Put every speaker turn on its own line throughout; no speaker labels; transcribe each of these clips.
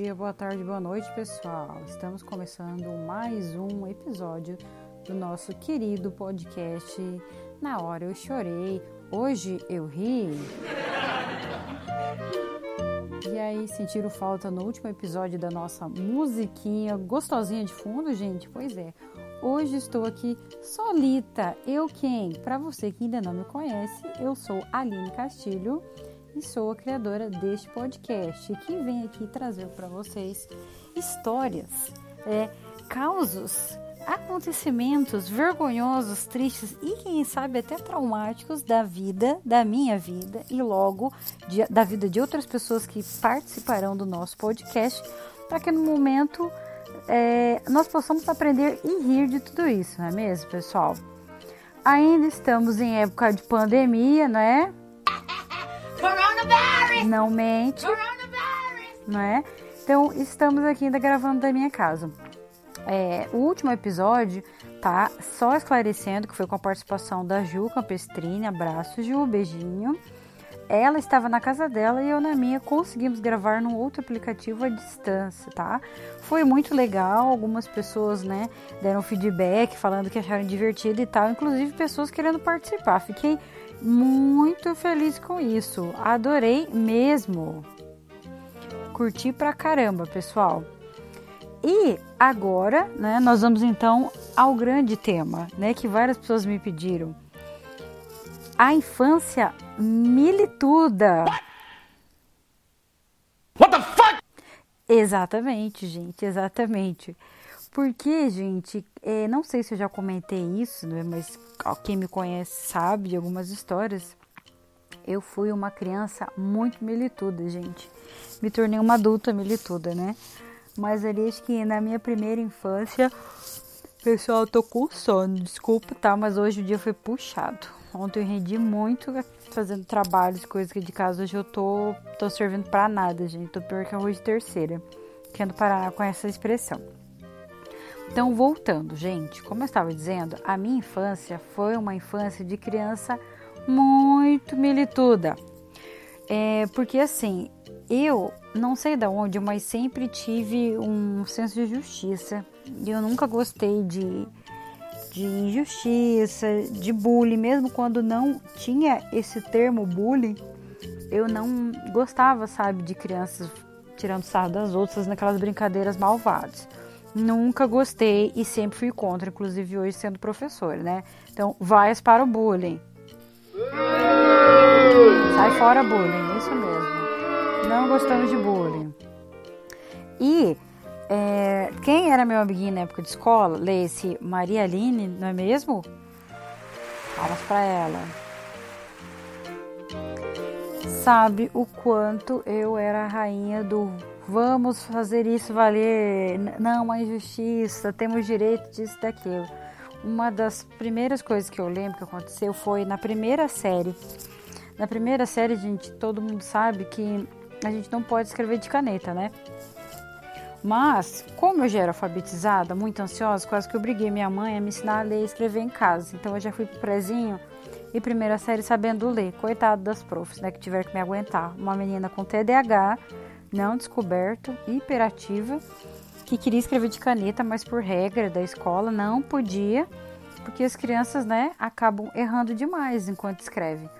dia, boa tarde, boa noite, pessoal. Estamos começando mais um episódio do nosso querido podcast Na Hora Eu Chorei, Hoje Eu Ri. E aí, sentiram falta no último episódio da nossa musiquinha gostosinha de fundo, gente? Pois é. Hoje estou aqui solita. Eu quem? Para você que ainda não me conhece, eu sou Aline Castilho e sou a criadora deste podcast que vem aqui trazer para vocês histórias, é, causos, acontecimentos vergonhosos, tristes e quem sabe até traumáticos da vida, da minha vida e logo de, da vida de outras pessoas que participarão do nosso podcast, para que no momento é, nós possamos aprender e rir de tudo isso, não é mesmo, pessoal? Ainda estamos em época de pandemia, não é? Não mente. Não é? Então, estamos aqui ainda gravando da minha casa. É, o último episódio tá só esclarecendo que foi com a participação da Ju Campestrini. Abraço, Ju, beijinho. Ela estava na casa dela e eu na minha. Conseguimos gravar num outro aplicativo à distância, tá? Foi muito legal. Algumas pessoas, né, deram feedback falando que acharam divertido e tal. Inclusive pessoas querendo participar. Fiquei muito feliz com isso. Adorei mesmo. Curti pra caramba, pessoal. E agora, né, nós vamos então ao grande tema, né, que várias pessoas me pediram. A infância milituda. What the fuck? Exatamente, gente, exatamente. Porque, gente, é, não sei se eu já comentei isso, né, mas quem me conhece sabe de algumas histórias. Eu fui uma criança muito milituda, gente. Me tornei uma adulta milituda, né? Mas ali acho que na minha primeira infância, pessoal, tô com sono, desculpa, tá? Mas hoje o dia foi puxado. Ontem eu rendi muito fazendo trabalhos, coisas que de casa hoje eu tô, tô servindo para nada, gente. Tô pior que arroz de terceira. Quero parar com essa expressão. Então, voltando, gente, como eu estava dizendo, a minha infância foi uma infância de criança muito milituda. É, porque assim, eu não sei de onde, mas sempre tive um senso de justiça. E eu nunca gostei de, de injustiça, de bullying, mesmo quando não tinha esse termo bullying, eu não gostava, sabe, de crianças tirando sarro das outras naquelas brincadeiras malvadas. Nunca gostei e sempre fui contra, inclusive hoje sendo professor, né? Então, vai para o bullying. Sai fora bullying, isso mesmo. Não gostamos de bullying. E é, quem era meu amiguinho na época de escola, lê-se Maria Aline, não é mesmo? Palmas para ela. Sabe o quanto eu era a rainha do vamos fazer isso valer, não, a injustiça, temos direito disso, daquilo. Uma das primeiras coisas que eu lembro que aconteceu foi na primeira série. Na primeira série, gente, todo mundo sabe que a gente não pode escrever de caneta, né? Mas, como eu já era alfabetizada, muito ansiosa, quase que eu obriguei minha mãe a me ensinar a ler e escrever em casa. Então eu já fui pro prezinho e primeira série sabendo ler. Coitado das profs, né, que tiveram que me aguentar. Uma menina com TDAH não descoberto, hiperativa, que queria escrever de caneta, mas por regra da escola não podia, porque as crianças, né, acabam errando demais enquanto escrevem.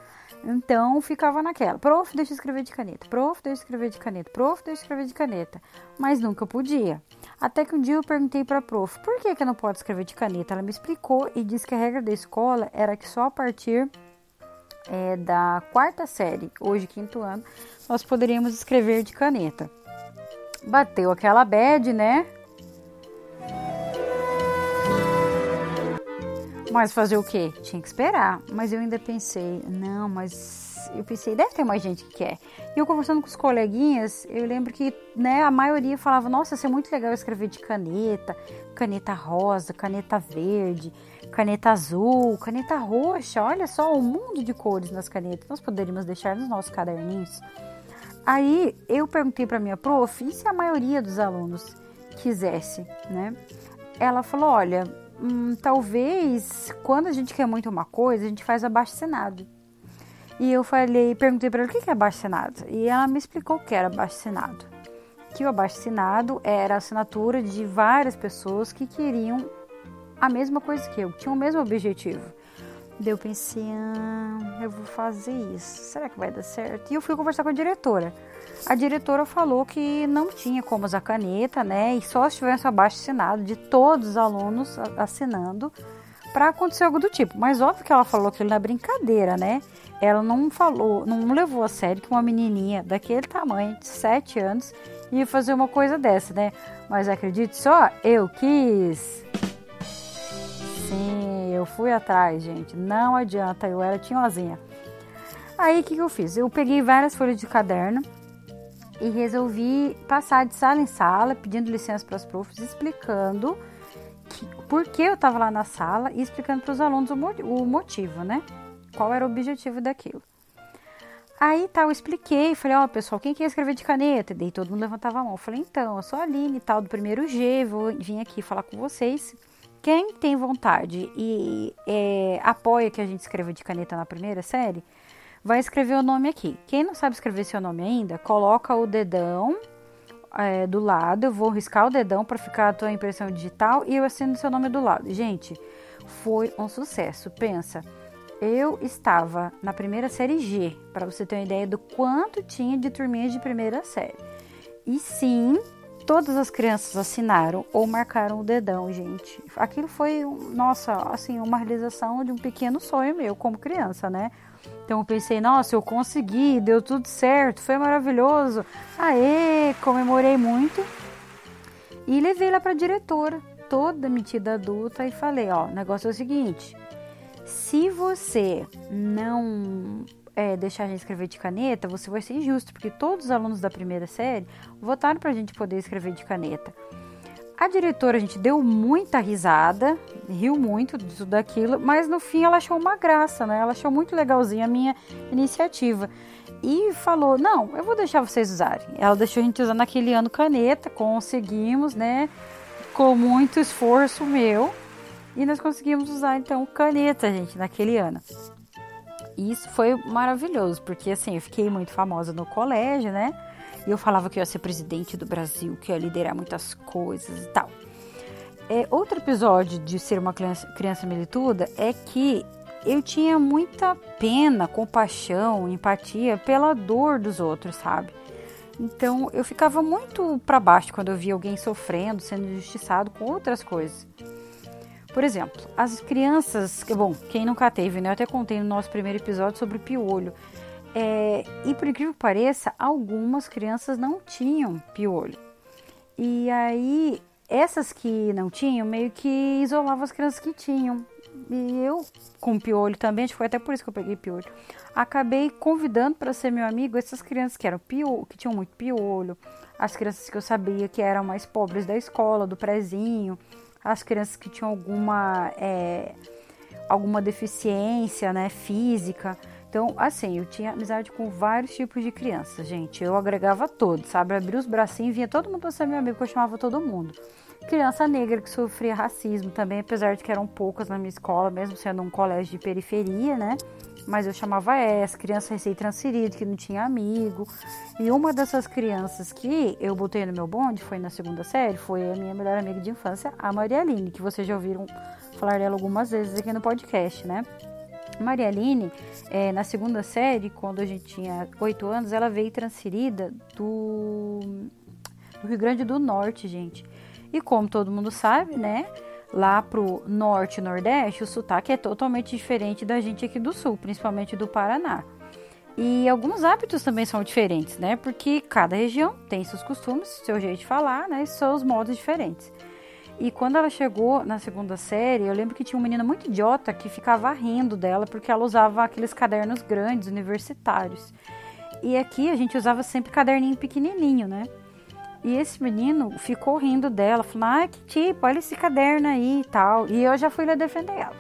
Então ficava naquela, prof, deixa eu escrever de caneta, prof, deixa eu escrever de caneta, prof, deixa eu escrever de caneta, mas nunca podia. Até que um dia eu perguntei para a prof, por que que não pode escrever de caneta? Ela me explicou e disse que a regra da escola era que só a partir é, da quarta série, hoje quinto ano, nós poderíamos escrever de caneta. Bateu aquela bad, né? Mas fazer o quê? Tinha que esperar. Mas eu ainda pensei, não, mas eu pensei, deve ter mais gente que quer. E eu conversando com os coleguinhas, eu lembro que, né, a maioria falava, nossa, isso é muito legal escrever de caneta, caneta rosa, caneta verde, caneta azul, caneta roxa, olha só o mundo de cores nas canetas. Nós poderíamos deixar nos nossos caderninhos. Aí eu perguntei para minha prof e se a maioria dos alunos quisesse, né? Ela falou: olha, hum, talvez quando a gente quer muito uma coisa, a gente faz abaixo assinado. E eu falei, perguntei para ela o que é abaixo assinado. E ela me explicou o que era abaixo assinado. que o abaixo assinado era a assinatura de várias pessoas que queriam a mesma coisa que eu, tinham o mesmo objetivo. Daí eu pensei, ah, eu vou fazer isso, será que vai dar certo? E eu fui conversar com a diretora. A diretora falou que não tinha como usar caneta, né? E só se tivesse abaixo assinado de todos os alunos assinando para acontecer algo do tipo. Mas óbvio que ela falou aquilo na brincadeira, né? Ela não falou, não levou a sério que uma menininha daquele tamanho, de 7 anos, ia fazer uma coisa dessa, né? Mas acredite só, eu quis. Sim, eu fui atrás, gente. Não adianta, eu era tinhozinha. Aí o que, que eu fiz? Eu peguei várias folhas de caderno e resolvi passar de sala em sala, pedindo licença para os profs, explicando que, por que eu estava lá na sala e explicando para os alunos o, o motivo, né? Qual era o objetivo daquilo. Aí tal, eu expliquei, falei, ó, oh, pessoal, quem quer escrever de caneta? Daí todo mundo levantava a mão. Eu falei, então, eu sou a Aline, tal, do primeiro G, vou vir aqui falar com vocês. Quem tem vontade e é, apoia que a gente escreva de caneta na primeira série, vai escrever o nome aqui. Quem não sabe escrever seu nome ainda, coloca o dedão é, do lado. Eu vou riscar o dedão para ficar a tua impressão digital e eu assino seu nome do lado. Gente, foi um sucesso. Pensa eu estava na primeira série G, para você ter uma ideia do quanto tinha de turminhas de primeira série. E sim, todas as crianças assinaram ou marcaram o dedão, gente. Aquilo foi, nossa, assim, uma realização de um pequeno sonho meu como criança, né? Então eu pensei, nossa, eu consegui, deu tudo certo, foi maravilhoso. Aê, comemorei muito. E levei lá para a diretora, toda metida adulta, e falei, ó, o negócio é o seguinte, se você não é, deixar a gente escrever de caneta, você vai ser injusto, porque todos os alunos da primeira série votaram para a gente poder escrever de caneta. A diretora, a gente deu muita risada, riu muito disso daquilo, mas no fim ela achou uma graça, né? Ela achou muito legalzinha a minha iniciativa. E falou: Não, eu vou deixar vocês usarem. Ela deixou a gente usar naquele ano caneta, conseguimos, né? Com muito esforço meu. E nós conseguimos usar então caneta, gente, naquele ano. E isso foi maravilhoso, porque assim, eu fiquei muito famosa no colégio, né? E eu falava que eu ia ser presidente do Brasil, que eu ia liderar muitas coisas e tal. É, outro episódio de ser uma criança, criança milituda é que eu tinha muita pena, compaixão, empatia pela dor dos outros, sabe? Então eu ficava muito para baixo quando eu via alguém sofrendo, sendo injustiçado com outras coisas. Por exemplo, as crianças, bom, quem nunca teve, né? Eu até contei no nosso primeiro episódio sobre piolho. É, e por incrível que pareça, algumas crianças não tinham piolho. E aí, essas que não tinham, meio que isolavam as crianças que tinham. E eu, com piolho também, acho que foi até por isso que eu peguei piolho, acabei convidando para ser meu amigo essas crianças que eram piolho, que tinham muito piolho, as crianças que eu sabia que eram mais pobres da escola, do prezinho, as crianças que tinham alguma, é, alguma deficiência né, física. Então, assim, eu tinha amizade com vários tipos de crianças, gente. Eu agregava todos, sabe? Abria os bracinhos e vinha todo mundo para ser meu amigo, que eu chamava todo mundo. Criança negra que sofria racismo também, apesar de que eram poucas na minha escola, mesmo sendo um colégio de periferia, né? Mas eu chamava essa, criança recém-transferida, que não tinha amigo. E uma dessas crianças que eu botei no meu bonde, foi na segunda série, foi a minha melhor amiga de infância, a Maria Aline, que vocês já ouviram falar dela algumas vezes aqui no podcast, né? Maria Aline, é, na segunda série, quando a gente tinha oito anos, ela veio transferida do, do Rio Grande do Norte, gente. E como todo mundo sabe, né? Lá pro norte e nordeste, o sotaque é totalmente diferente da gente aqui do sul, principalmente do Paraná. E alguns hábitos também são diferentes, né? Porque cada região tem seus costumes, seu jeito de falar, né? E seus modos diferentes. E quando ela chegou na segunda série, eu lembro que tinha uma menina muito idiota que ficava rindo dela porque ela usava aqueles cadernos grandes, universitários. E aqui a gente usava sempre caderninho pequenininho, né? E esse menino ficou rindo dela, falando: Ah, que tipo, olha esse caderno aí e tal. E eu já fui lá defender ela.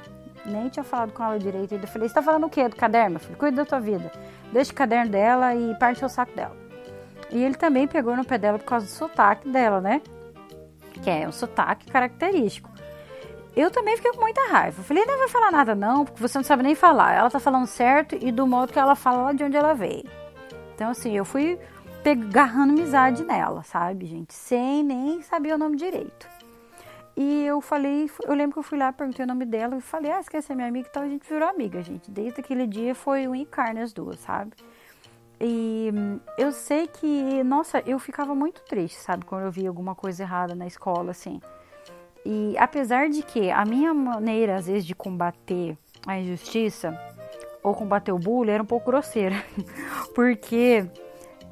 Nem tinha falado com ela direito. Eu falei: Você tá falando o quê do caderno? Eu falei: Cuida da tua vida. Deixa o caderno dela e parte o saco dela. E ele também pegou no pé dela por causa do sotaque dela, né? Que é um sotaque característico. Eu também fiquei com muita raiva. Eu falei: Não vai falar nada, não, porque você não sabe nem falar. Ela tá falando certo e do modo que ela fala de onde ela veio. Então, assim, eu fui agarrando amizade nela, sabe, gente? Sem nem saber o nome direito. E eu falei, eu lembro que eu fui lá, perguntei o nome dela e falei, ah, esquece minha amiga e tal, a gente virou amiga, gente. Desde aquele dia foi um encarne as duas, sabe? E eu sei que, nossa, eu ficava muito triste, sabe, quando eu via alguma coisa errada na escola, assim. E apesar de que a minha maneira, às vezes, de combater a injustiça ou combater o bullying era um pouco grosseira. Porque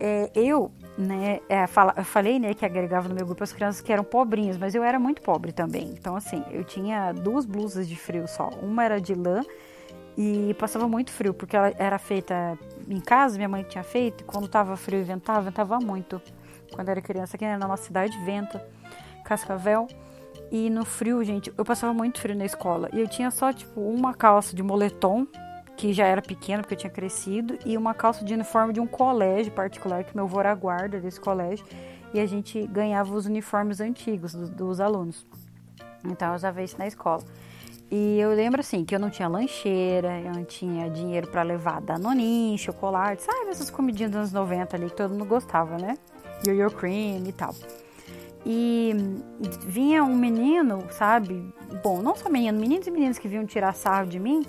é, eu, né, é, fala, eu falei, né, que agregava no meu grupo as crianças que eram pobrinhas, mas eu era muito pobre também. Então, assim, eu tinha duas blusas de frio só. Uma era de lã e passava muito frio, porque ela era feita em casa, minha mãe tinha feito, e quando tava frio e ventava, ventava muito. Quando era criança, aqui na nossa cidade, venta, cascavel. E no frio, gente, eu passava muito frio na escola. E eu tinha só, tipo, uma calça de moletom, que já era pequena, porque eu tinha crescido, e uma calça de uniforme de um colégio particular, que meu avô era guarda desse colégio. E a gente ganhava os uniformes antigos dos, dos alunos. Então eu usava isso na escola. E eu lembro assim que eu não tinha lancheira, eu não tinha dinheiro para levar danoninho, chocolate, sabe essas comidinhas dos anos 90 ali que todo mundo gostava, né? Yo-yo cream e tal. E vinha um menino, sabe? Bom, não só menino, meninos e meninas que vinham tirar sarro de mim.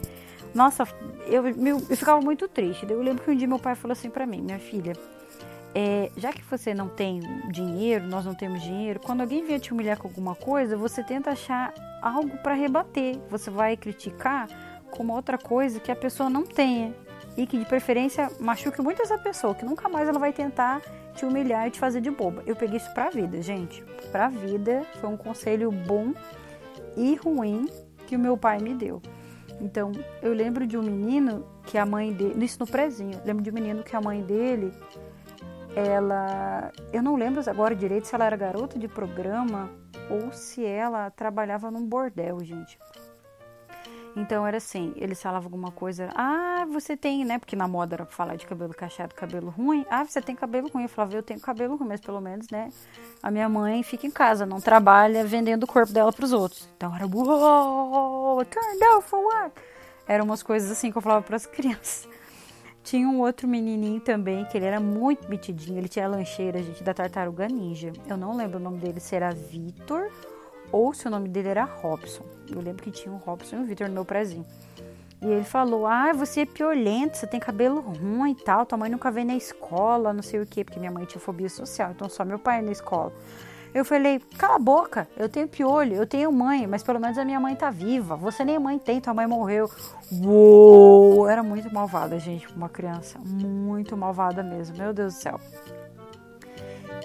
Nossa, eu, eu, eu ficava muito triste. Eu lembro que um dia meu pai falou assim para mim, minha filha, é, já que você não tem dinheiro, nós não temos dinheiro, quando alguém vier te humilhar com alguma coisa, você tenta achar algo para rebater. Você vai criticar com uma outra coisa que a pessoa não tenha e que de preferência machuque muito essa pessoa, que nunca mais ela vai tentar te humilhar e te fazer de boba. Eu peguei isso pra vida, gente. Pra vida foi um conselho bom e ruim que o meu pai me deu. Então, eu lembro de um menino que a mãe dele, isso no prezinho, lembro de um menino que a mãe dele, ela, eu não lembro agora direito se ela era garota de programa ou se ela trabalhava num bordel, gente. Então era assim, eles falavam alguma coisa, ah, você tem, né? Porque na moda era falar de cabelo cacheado, cabelo ruim. Ah, você tem cabelo ruim. Eu falava, eu tenho cabelo ruim, mas pelo menos, né? A minha mãe fica em casa, não trabalha vendendo o corpo dela para os outros. Então era, uou, turn down for what? Eram umas coisas assim que eu falava para as crianças. Tinha um outro menininho também, que ele era muito metidinho. Ele tinha a lancheira, gente, da tartaruga ninja. Eu não lembro o nome dele, se era Vitor ou se o nome dele era Robson. Eu lembro que tinha um Robson e um Vitor no meu prezinho. E ele falou: Ah, você é piolento, você tem cabelo ruim e tal, tua mãe nunca veio na escola, não sei o quê, porque minha mãe tinha fobia social, então só meu pai na escola. Eu falei: Cala a boca, eu tenho piolho, eu tenho mãe, mas pelo menos a minha mãe tá viva. Você nem mãe tem, tua mãe morreu. Uou! Era muito malvada, gente, uma criança. Muito malvada mesmo, meu Deus do céu.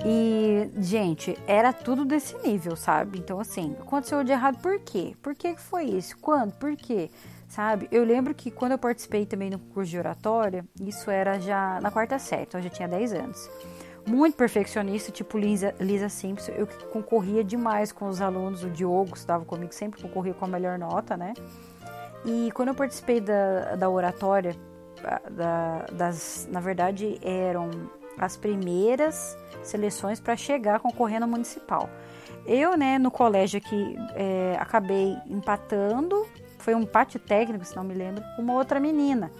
E, gente, era tudo desse nível, sabe? Então, assim, aconteceu de errado por quê? Por que foi isso? Quando? Por quê? Sabe? Eu lembro que quando eu participei também no curso de oratória, isso era já na quarta série, então eu já tinha 10 anos. Muito perfeccionista, tipo Lisa, Lisa Simpson. Eu concorria demais com os alunos, o Diogo que estudava comigo, sempre concorria com a melhor nota, né? E quando eu participei da, da oratória, da, das, na verdade, eram as primeiras seleções para chegar concorrendo ao municipal. Eu, né, no colégio aqui, é, acabei empatando, foi um empate técnico, se não me lembro, com uma outra menina,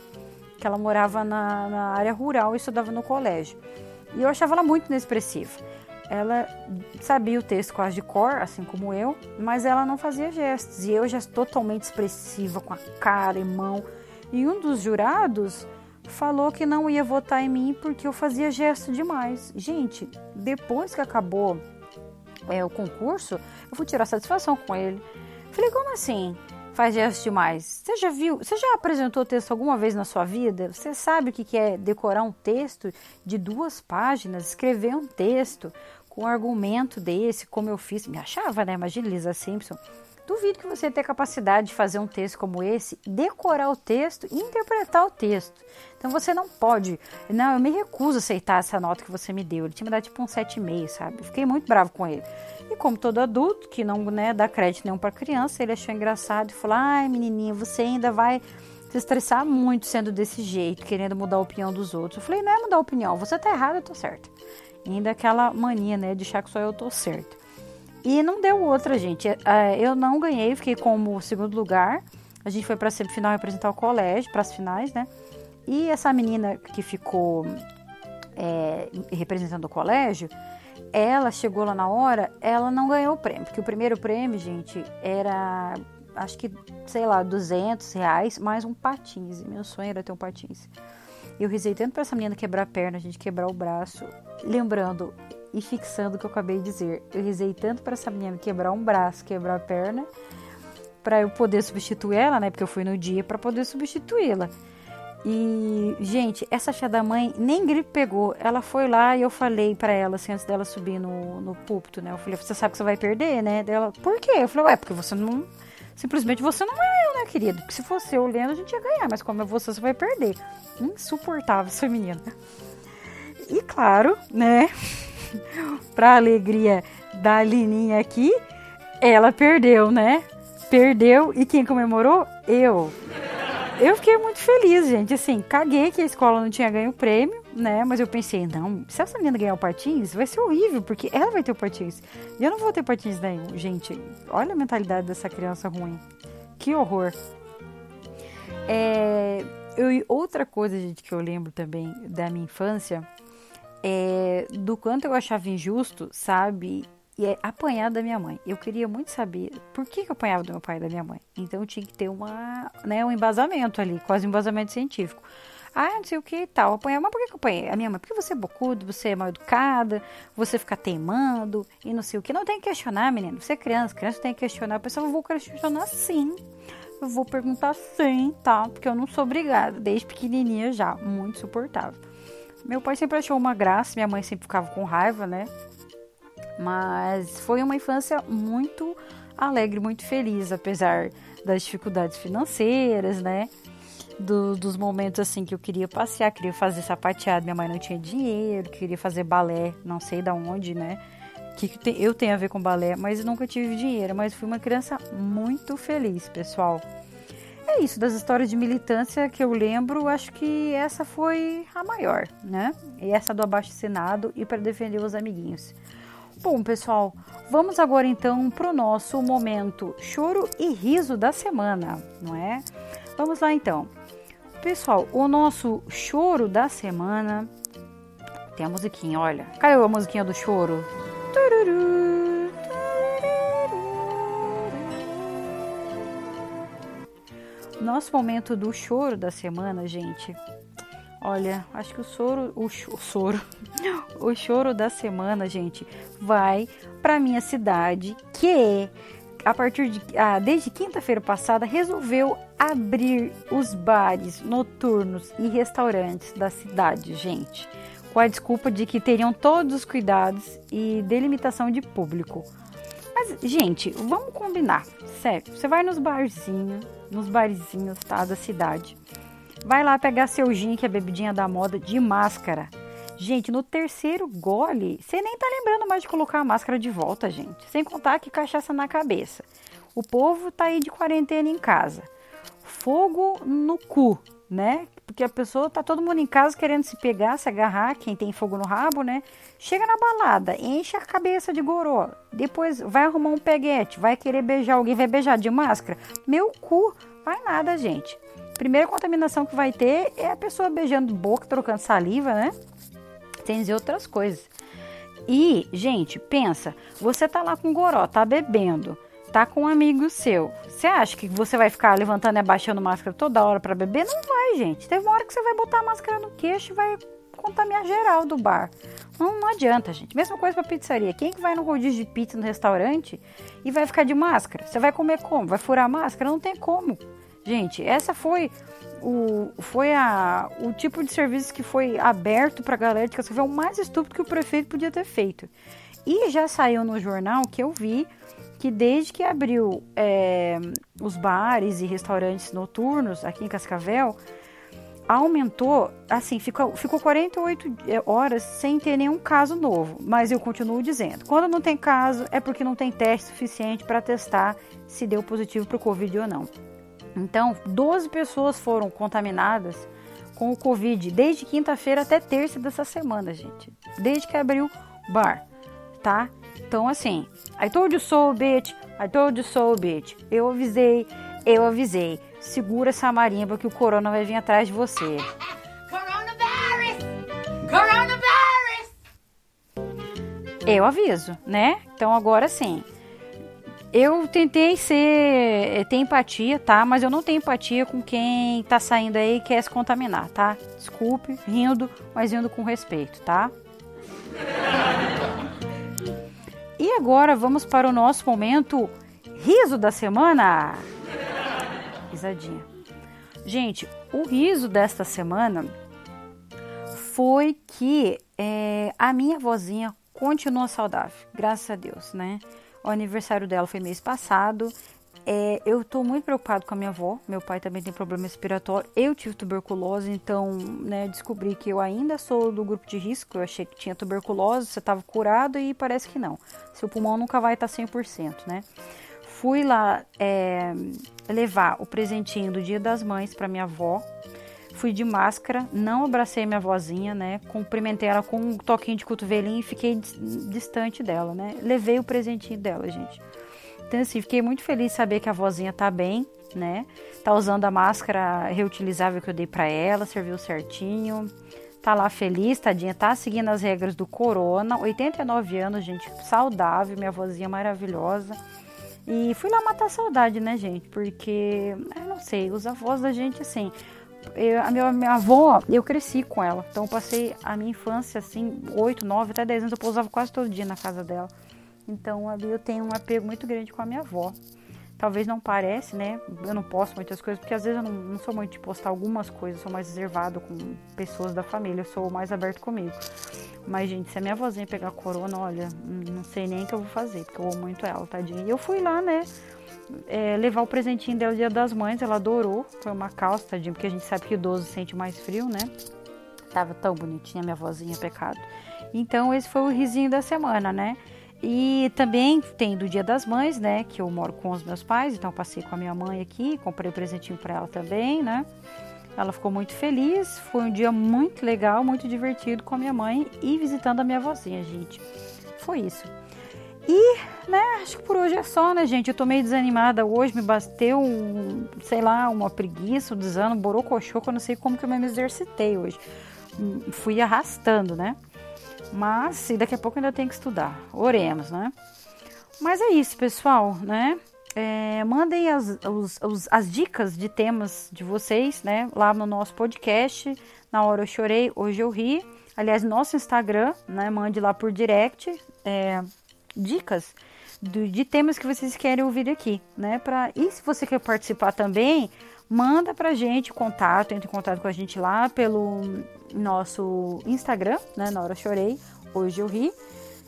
que ela morava na, na área rural e estudava no colégio. E eu achava ela muito inexpressiva. Ela sabia o texto quase de cor, assim como eu, mas ela não fazia gestos. E eu já totalmente expressiva, com a cara e mão. E um dos jurados falou que não ia votar em mim porque eu fazia gesto demais. Gente, depois que acabou é, o concurso, eu fui tirar satisfação com ele. Falei, como assim? Faz gesto demais. Você já viu? Você já apresentou texto alguma vez na sua vida? Você sabe o que é decorar um texto de duas páginas, escrever um texto com um argumento desse, como eu fiz? Me achava, né? Imagina Lisa Simpson Duvido que você tenha capacidade de fazer um texto como esse, decorar o texto e interpretar o texto. Então você não pode. Não, eu me recuso a aceitar essa nota que você me deu. Ele tinha me dado tipo um 7,5, sabe? Fiquei muito bravo com ele. E como todo adulto, que não né, dá crédito nenhum para criança, ele achou engraçado e falou: ai, menininha, você ainda vai se estressar muito sendo desse jeito, querendo mudar a opinião dos outros. Eu falei: não é mudar a opinião, você tá errado, eu tô certo. E ainda aquela mania, né, de achar que só eu tô certo. E não deu outra, gente. É, eu não ganhei, fiquei como segundo lugar. A gente foi para semifinal representar o colégio, para as finais, né? E essa menina que ficou é, representando o colégio, ela chegou lá na hora, ela não ganhou o prêmio, porque o primeiro prêmio, gente, era acho que, sei lá, 200 reais, mais um patins. Meu sonho era ter um patins. Eu risei tanto para essa menina quebrar a perna, a gente quebrar o braço, lembrando e fixando o que eu acabei de dizer. Eu risei tanto para essa menina quebrar um braço, quebrar a perna, para eu poder substituir ela, né? Porque eu fui no dia para poder substituí-la. E, gente, essa filha da mãe nem gripe pegou. Ela foi lá e eu falei para ela, assim, antes dela subir no, no púlpito, né? Eu falei, você sabe que você vai perder, né? Dela, por quê? Eu falei, ué, porque você não. Simplesmente você não é eu, né, querido? Porque se fosse eu lendo, a gente ia ganhar, mas como é você, você vai perder. Insuportável essa menina. E claro, né? pra alegria da Lininha aqui, ela perdeu, né? Perdeu e quem comemorou? Eu. Eu fiquei muito feliz, gente. Assim, caguei que a escola não tinha ganho o prêmio, né? Mas eu pensei, não, se essa menina ganhar o patins, vai ser horrível, porque ela vai ter o patins. E eu não vou ter patins nenhum. Gente, olha a mentalidade dessa criança ruim. Que horror. É, eu, outra coisa, gente, que eu lembro também da minha infância é do quanto eu achava injusto, sabe? e é apanhar da minha mãe. Eu queria muito saber por que, que eu apanhava do meu pai e da minha mãe. Então eu tinha que ter uma, né, um embasamento ali, quase um embasamento científico. Ah, não sei o que e tal. Apanhar, mas por que, eu apanhei? A minha mãe, porque você é bocudo, você é mal educada, você fica teimando e não sei o que. Não tem que questionar, menino. Você é criança, criança tem que questionar. A pessoa, eu vou questionar sim. Eu vou perguntar sim, tá? Porque eu não sou obrigada, desde pequenininha já, muito suportável. Meu pai sempre achou uma graça, minha mãe sempre ficava com raiva, né? Mas foi uma infância muito alegre, muito feliz, apesar das dificuldades financeiras, né? Do, dos momentos assim que eu queria passear, queria fazer sapateado, minha mãe não tinha dinheiro, queria fazer balé, não sei da onde, né? Que, eu tenho a ver com balé, mas nunca tive dinheiro, mas fui uma criança muito feliz, pessoal. É isso, das histórias de militância que eu lembro, acho que essa foi a maior, né? E essa do abaixo assinado e para defender os amiguinhos. Bom, pessoal, vamos agora então para o nosso momento choro e riso da semana, não é? Vamos lá então. Pessoal, o nosso choro da semana tem a musiquinha, olha. Cadê a musiquinha do choro? Nosso momento do choro da semana, gente, Olha, acho que o soro, o, o soro, o choro da semana, gente, vai para minha cidade, que a partir de ah, desde quinta-feira passada resolveu abrir os bares noturnos e restaurantes da cidade, gente, com a desculpa de que teriam todos os cuidados e delimitação de público. Mas, gente, vamos combinar, sério. Você vai nos barzinhos, nos barzinhos, tá, da cidade. Vai lá pegar seu gin, que é a bebidinha da moda, de máscara. Gente, no terceiro gole, você nem tá lembrando mais de colocar a máscara de volta, gente. Sem contar que cachaça na cabeça. O povo tá aí de quarentena em casa. Fogo no cu, né? Porque a pessoa tá todo mundo em casa querendo se pegar, se agarrar, quem tem fogo no rabo, né? Chega na balada, enche a cabeça de goró. Depois vai arrumar um peguete, vai querer beijar alguém, vai beijar de máscara. Meu cu, vai nada, gente. Primeira contaminação que vai ter é a pessoa beijando boca, trocando saliva, né? Sem dizer outras coisas. E, gente, pensa, você tá lá com goró, tá bebendo, tá com um amigo seu. Você acha que você vai ficar levantando e abaixando máscara toda hora para beber? Não vai, gente. Teve uma hora que você vai botar a máscara no queixo e vai contaminar geral do bar. Não, não adianta, gente. Mesma coisa para pizzaria. Quem que vai no rodízio de pizza no restaurante e vai ficar de máscara? Você vai comer como? Vai furar a máscara? Não tem como. Gente, essa foi o, foi a, o tipo de serviço que foi aberto para a galera de Cascavel, o mais estúpido que o prefeito podia ter feito. E já saiu no jornal que eu vi que desde que abriu é, os bares e restaurantes noturnos aqui em Cascavel, aumentou, assim, ficou, ficou 48 é, horas sem ter nenhum caso novo. Mas eu continuo dizendo, quando não tem caso é porque não tem teste suficiente para testar se deu positivo para o Covid ou não. Então, 12 pessoas foram contaminadas com o Covid desde quinta-feira até terça dessa semana, gente. Desde que abriu o bar, tá? Então, assim, I told you so, bitch. I told you so, bitch. Eu avisei, eu avisei. Segura essa marimba que o corona vai vir atrás de você. Coronavirus! Coronavirus! eu aviso, né? Então agora sim. Eu tentei ser. ter empatia, tá? Mas eu não tenho empatia com quem tá saindo aí e quer se contaminar, tá? Desculpe, rindo, mas rindo com respeito, tá? E agora vamos para o nosso momento riso da semana. Risadinha. Gente, o riso desta semana foi que é, a minha vozinha continua saudável, graças a Deus, né? O aniversário dela foi mês passado. É, eu estou muito preocupado com a minha avó. Meu pai também tem problema respiratório. Eu tive tuberculose, então né, descobri que eu ainda sou do grupo de risco. Eu achei que tinha tuberculose, você estava curado e parece que não. Seu pulmão nunca vai estar 100%, né? Fui lá é, levar o presentinho do Dia das Mães para minha avó. Fui de máscara, não abracei minha vozinha, né? Cumprimentei ela com um toquinho de cotovelinho e fiquei distante dela, né? Levei o presentinho dela, gente. Então, assim, fiquei muito feliz de saber que a vozinha tá bem, né? Tá usando a máscara reutilizável que eu dei para ela, serviu certinho. Tá lá feliz, tadinha, tá seguindo as regras do corona. 89 anos, gente, saudável, minha vozinha maravilhosa. E fui lá matar a saudade, né, gente? Porque, eu não sei, os avós da gente, assim, eu, a minha, minha avó, eu cresci com ela. Então eu passei a minha infância, assim, 8, 9, até 10 anos, eu pousava quase todo dia na casa dela. Então ali eu tenho um apego muito grande com a minha avó. Talvez não parece, né? Eu não posto muitas coisas, porque às vezes eu não, não sou muito de postar algumas coisas, sou mais reservado com pessoas da família, eu sou mais aberto comigo. Mas, gente, se a minha vozinha pegar corona, olha, não sei nem o que eu vou fazer, porque eu amo muito ela, tadinha. E eu fui lá, né? É, levar o presentinho dela Dia das Mães, ela adorou. Foi uma calça, tadinho, porque a gente sabe que idoso sente mais frio, né? Tava tão bonitinha minha vozinha, pecado. Então, esse foi o risinho da semana, né? E também tem do Dia das Mães, né? Que eu moro com os meus pais, então passei com a minha mãe aqui, comprei um presentinho para ela também, né? Ela ficou muito feliz, foi um dia muito legal, muito divertido com a minha mãe e visitando a minha vozinha, gente. Foi isso. E, né, acho que por hoje é só, né, gente? Eu tô meio desanimada hoje, me bateu, sei lá, uma preguiça, um desânimo, borocochô, que eu não sei como que eu me exercitei hoje. Fui arrastando, né? Mas, e daqui a pouco ainda tenho que estudar. Oremos, né? Mas é isso, pessoal, né? É, mandem as, os, os, as dicas de temas de vocês, né? Lá no nosso podcast. Na hora eu chorei, hoje eu ri. Aliás, nosso Instagram, né? Mande lá por direct. É, dicas do, de temas que vocês querem ouvir aqui, né? Pra, e se você quer participar também, manda pra gente contato, entre em contato com a gente lá pelo nosso Instagram, né? Na hora chorei, hoje eu ri.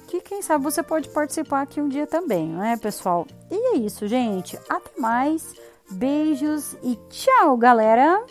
Que quem sabe você pode participar aqui um dia também, né, pessoal? E é isso, gente. Até mais. Beijos e tchau, galera!